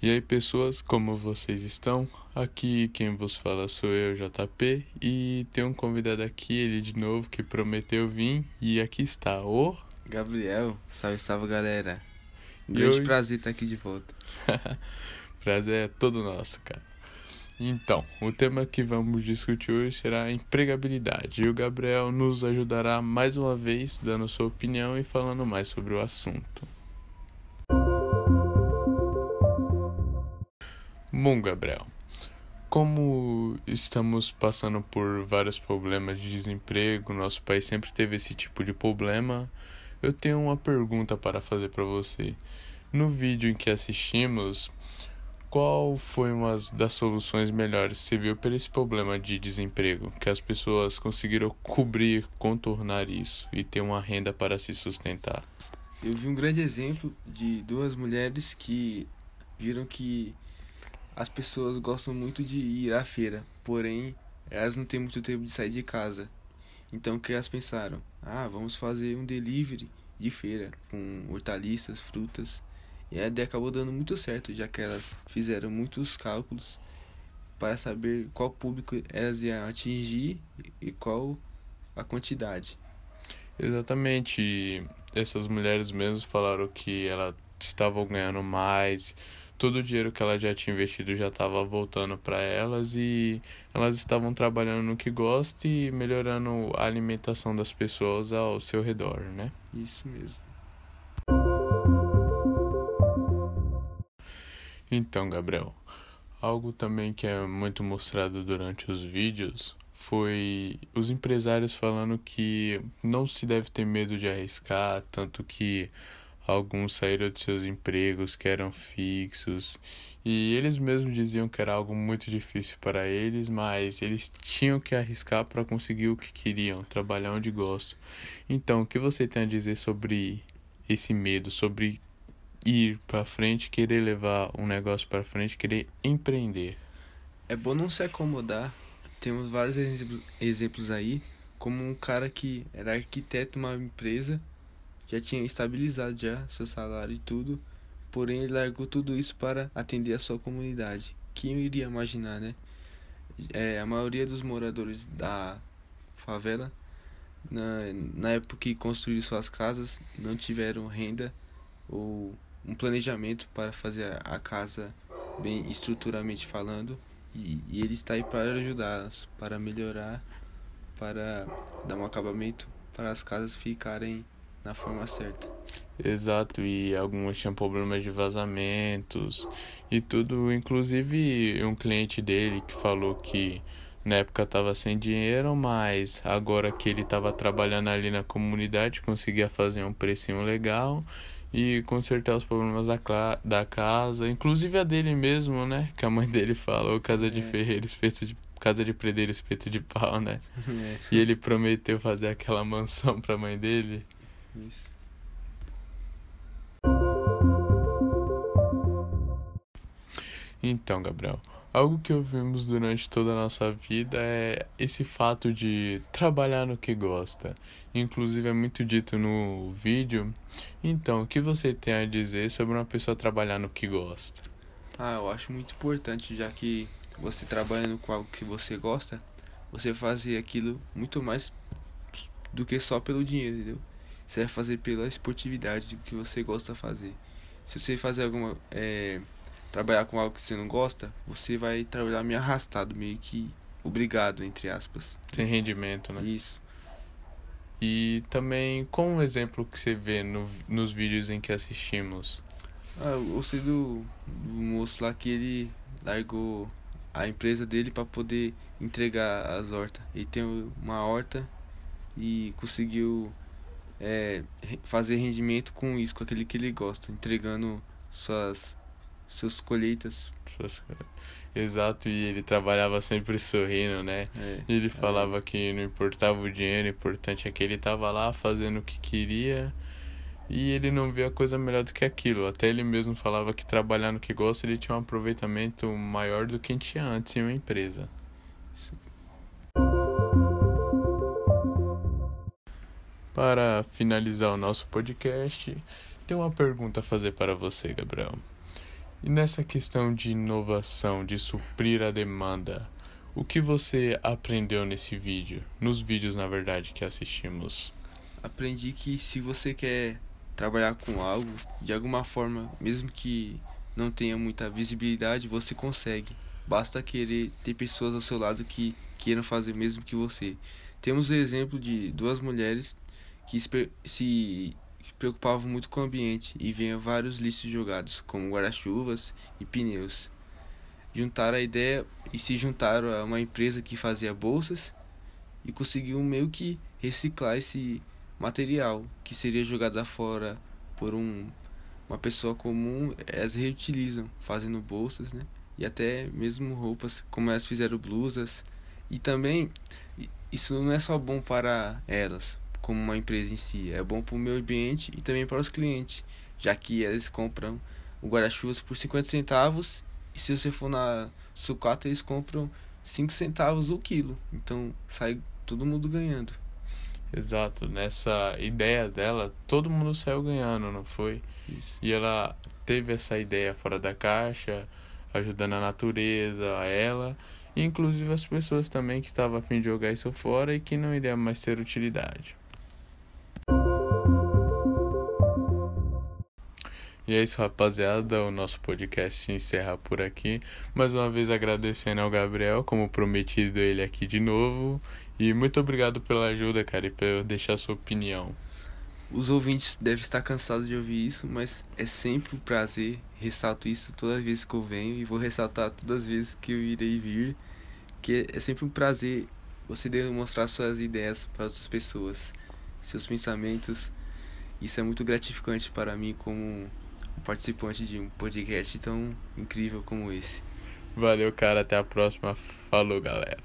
E aí, pessoas, como vocês estão? Aqui quem vos fala sou eu, JP, e tem um convidado aqui, ele de novo, que prometeu vir, e aqui está o. Gabriel, salve, salve galera. Grande hoje- prazer estar aqui de volta. Prazer é todo nosso, cara. Então, o tema que vamos discutir hoje será a empregabilidade, e o Gabriel nos ajudará mais uma vez, dando sua opinião e falando mais sobre o assunto. Bom, Gabriel, como estamos passando por vários problemas de desemprego, nosso país sempre teve esse tipo de problema, eu tenho uma pergunta para fazer para você. No vídeo em que assistimos, qual foi uma das soluções melhores que você viu para esse problema de desemprego? Que as pessoas conseguiram cobrir, contornar isso e ter uma renda para se sustentar. Eu vi um grande exemplo de duas mulheres que viram que as pessoas gostam muito de ir à feira, porém elas não têm muito tempo de sair de casa. Então o que elas pensaram? Ah, vamos fazer um delivery de feira com hortaliças, frutas. E a ideia acabou dando muito certo, já que elas fizeram muitos cálculos para saber qual público elas iam atingir e qual a quantidade. Exatamente. Essas mulheres mesmo falaram que elas estavam ganhando mais, todo o dinheiro que elas já tinham investido já estava voltando para elas e elas estavam trabalhando no que gostam e melhorando a alimentação das pessoas ao seu redor, né? Isso mesmo. Então, Gabriel, algo também que é muito mostrado durante os vídeos foi os empresários falando que não se deve ter medo de arriscar, tanto que alguns saíram de seus empregos que eram fixos e eles mesmos diziam que era algo muito difícil para eles, mas eles tinham que arriscar para conseguir o que queriam, trabalhar onde gostam. Então, o que você tem a dizer sobre esse medo, sobre ir para frente, querer levar um negócio para frente, querer empreender. É bom não se acomodar. Temos vários exemplos, aí, como um cara que era arquiteto de uma empresa, já tinha estabilizado já seu salário e tudo, porém ele largou tudo isso para atender a sua comunidade. Quem iria imaginar, né? É, a maioria dos moradores da favela, na, na época que construíram suas casas, não tiveram renda ou um planejamento para fazer a- casa bem estruturalmente falando. E, e ele está aí para ajudá-las, para melhorar, para dar um acabamento, para as casas ficarem na forma certa. Exato, e algumas tinham problemas de vazamentos e tudo. Inclusive, um cliente dele que falou que na época estava sem dinheiro, mas agora que ele estava trabalhando ali na comunidade, conseguia fazer um precinho legal e consertar os problemas da, da casa, inclusive a dele mesmo, né? Que a mãe dele falou, casa de É. ferreiro, espeto de casa de predeiro, espeto de pau, né? É, E ele prometeu fazer aquela mansão pra mãe dele. Isso. Então, Gabriel, algo que ouvimos durante toda a nossa vida é esse fato de trabalhar no que gosta. Inclusive é muito dito no vídeo. Então, o que você tem a dizer sobre uma pessoa trabalhar no que gosta? Ah, eu acho muito importante, já que você trabalhando com algo que você gosta, você fazer aquilo muito mais do que só pelo dinheiro, entendeu? Você vai fazer pela esportividade do que você gosta de fazer. Se você fazer alguma. É, trabalhar com algo que você não gosta, você vai trabalhar meio arrastado, meio que obrigado, entre aspas. Sem rendimento, né? Isso. E também, com um exemplo que você vê no, nos vídeos em que assistimos? Ah, eu gostei do, do moço lá que ele largou a empresa dele para poder entregar as hortas. Ele tem uma horta e conseguiu é, fazer rendimento com isso, com aquele que ele gosta, entregando suas seus colheitas. Exato, e ele trabalhava sempre sorrindo, né? É, Ele falava que não importava o dinheiro, o importante é que ele estava lá fazendo o que queria e ele não via coisa melhor do que aquilo. Até ele mesmo falava que trabalhar no que gosta ele tinha um aproveitamento maior do que tinha antes em uma empresa. Para finalizar o nosso podcast, tem uma pergunta a fazer para você, Gabriel. E nessa questão de inovação, de suprir a demanda, o que você aprendeu nesse vídeo? Nos vídeos, na verdade, que assistimos? Aprendi que se você quer trabalhar com algo, de alguma forma, mesmo que não tenha muita visibilidade, você consegue. Basta querer ter pessoas ao seu lado que queiram fazer mesmo que você. Temos o exemplo de duas mulheres que se preocupavam muito com o ambiente e vinha vários lixos jogados, como guarda-chuvas e pneus. Juntaram a ideia e se juntaram a uma empresa que fazia bolsas e conseguiu meio que reciclar esse material que seria jogado fora por um, uma pessoa comum, elas reutilizam, fazendo bolsas, né? E até mesmo roupas, como elas fizeram blusas. E também, isso não é só bom para elas, como uma empresa em si, é bom para o meio ambiente e também para os clientes, já que eles compram o guarda-chuvas por 50 centavos e se você for na sucata eles compram 5 centavos o quilo. Então sai todo mundo ganhando. Exato, nessa ideia dela, todo mundo saiu ganhando, não foi? Isso. E ela teve essa ideia fora da caixa, ajudando a natureza, a ela, e inclusive as pessoas também que estavam a fim de jogar isso fora e que não iria mais ter utilidade. E é isso, rapaziada. O nosso podcast se encerra por aqui. Mais uma vez agradecendo ao Gabriel, como prometido, ele aqui de novo. E muito obrigado pela ajuda, cara, e por deixar sua opinião. Os ouvintes devem estar cansados de ouvir isso, mas é sempre um prazer. Ressalto isso todas as vezes que eu venho e vou ressaltar todas as vezes que eu irei vir. Que é sempre um prazer você demonstrar suas ideias para outras pessoas, seus pensamentos. Isso é muito gratificante para mim como participante de um podcast tão incrível como esse. Valeu, cara. Até a próxima. Falou, galera.